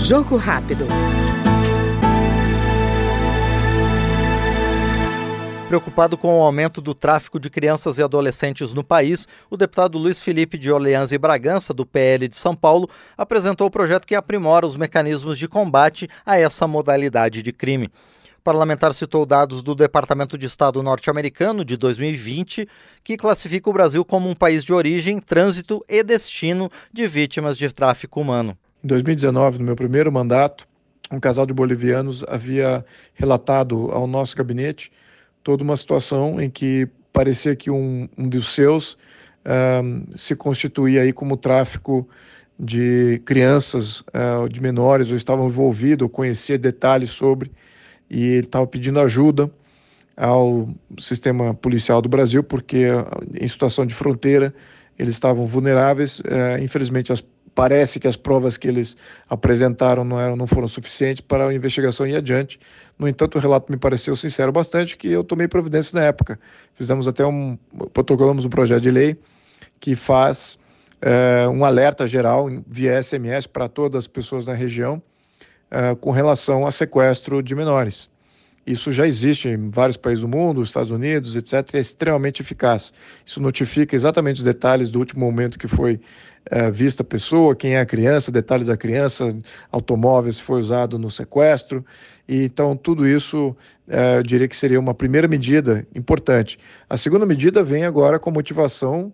Jogo rápido. Preocupado com o aumento do tráfico de crianças e adolescentes no país, o deputado Luiz Felipe de Orleans e Bragança, do PL de São Paulo, apresentou o projeto que aprimora os mecanismos de combate a essa modalidade de crime. O parlamentar citou dados do Departamento de Estado norte-americano de 2020, que classifica o Brasil como um país de origem, trânsito e destino de vítimas de tráfico humano. Em 2019, no meu primeiro mandato, um casal de bolivianos havia relatado ao nosso gabinete toda uma situação em que parecia que um, um dos seus uh, se constituía aí como tráfico de crianças, uh, de menores, ou estavam envolvidos, ou conhecia detalhes sobre, e ele estava pedindo ajuda ao sistema policial do Brasil, porque em situação de fronteira eles estavam vulneráveis. Uh, infelizmente, as parece que as provas que eles apresentaram não, eram, não foram suficientes para a investigação ir adiante. No entanto, o relato me pareceu sincero bastante que eu tomei providência na época. Fizemos até um, protocolamos um projeto de lei que faz é, um alerta geral via SMS para todas as pessoas na região é, com relação a sequestro de menores. Isso já existe em vários países do mundo, Estados Unidos, etc., é extremamente eficaz. Isso notifica exatamente os detalhes do último momento que foi é, vista a pessoa, quem é a criança, detalhes da criança, automóveis foi usado no sequestro. E, então, tudo isso é, eu diria que seria uma primeira medida importante. A segunda medida vem agora com motivação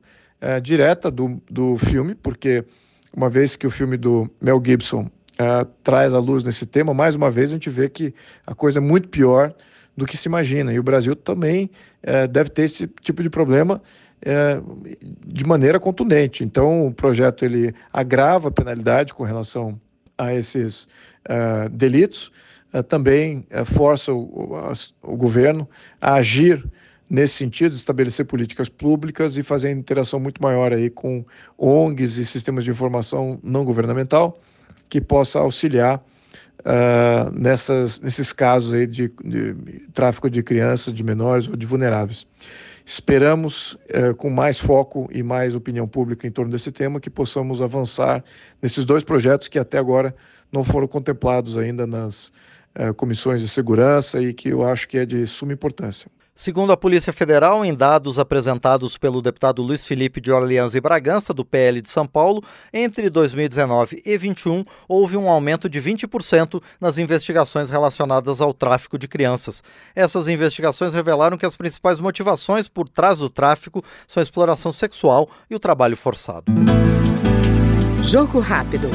direta do, do filme, porque uma vez que o filme do Mel Gibson uh, traz à luz nesse tema, mais uma vez a gente vê que a coisa é muito pior do que se imagina. E o Brasil também uh, deve ter esse tipo de problema uh, de maneira contundente. Então, o projeto ele agrava a penalidade com relação a esses delitos, também força o, o governo a agir nesse sentido, estabelecer políticas públicas e fazer interação muito maior aí com ONGs e sistemas de informação não governamental que possa auxiliar uh, nessas, nesses casos aí de, de, tráfico de crianças, de menores ou de vulneráveis. Esperamos, uh, com mais foco e mais opinião pública em torno desse tema, que possamos avançar nesses dois projetos que até agora não foram contemplados ainda nas uh, comissões de segurança e que eu acho que é de suma importância. Segundo a Polícia Federal, em dados apresentados pelo deputado Luiz Felipe de Orleans e Bragança, do PL de São Paulo, entre 2019 e 2021 houve um aumento de 20% nas investigações relacionadas ao tráfico de crianças. Essas investigações revelaram que as principais motivações por trás do tráfico são a exploração sexual e o trabalho forçado. Jogo rápido.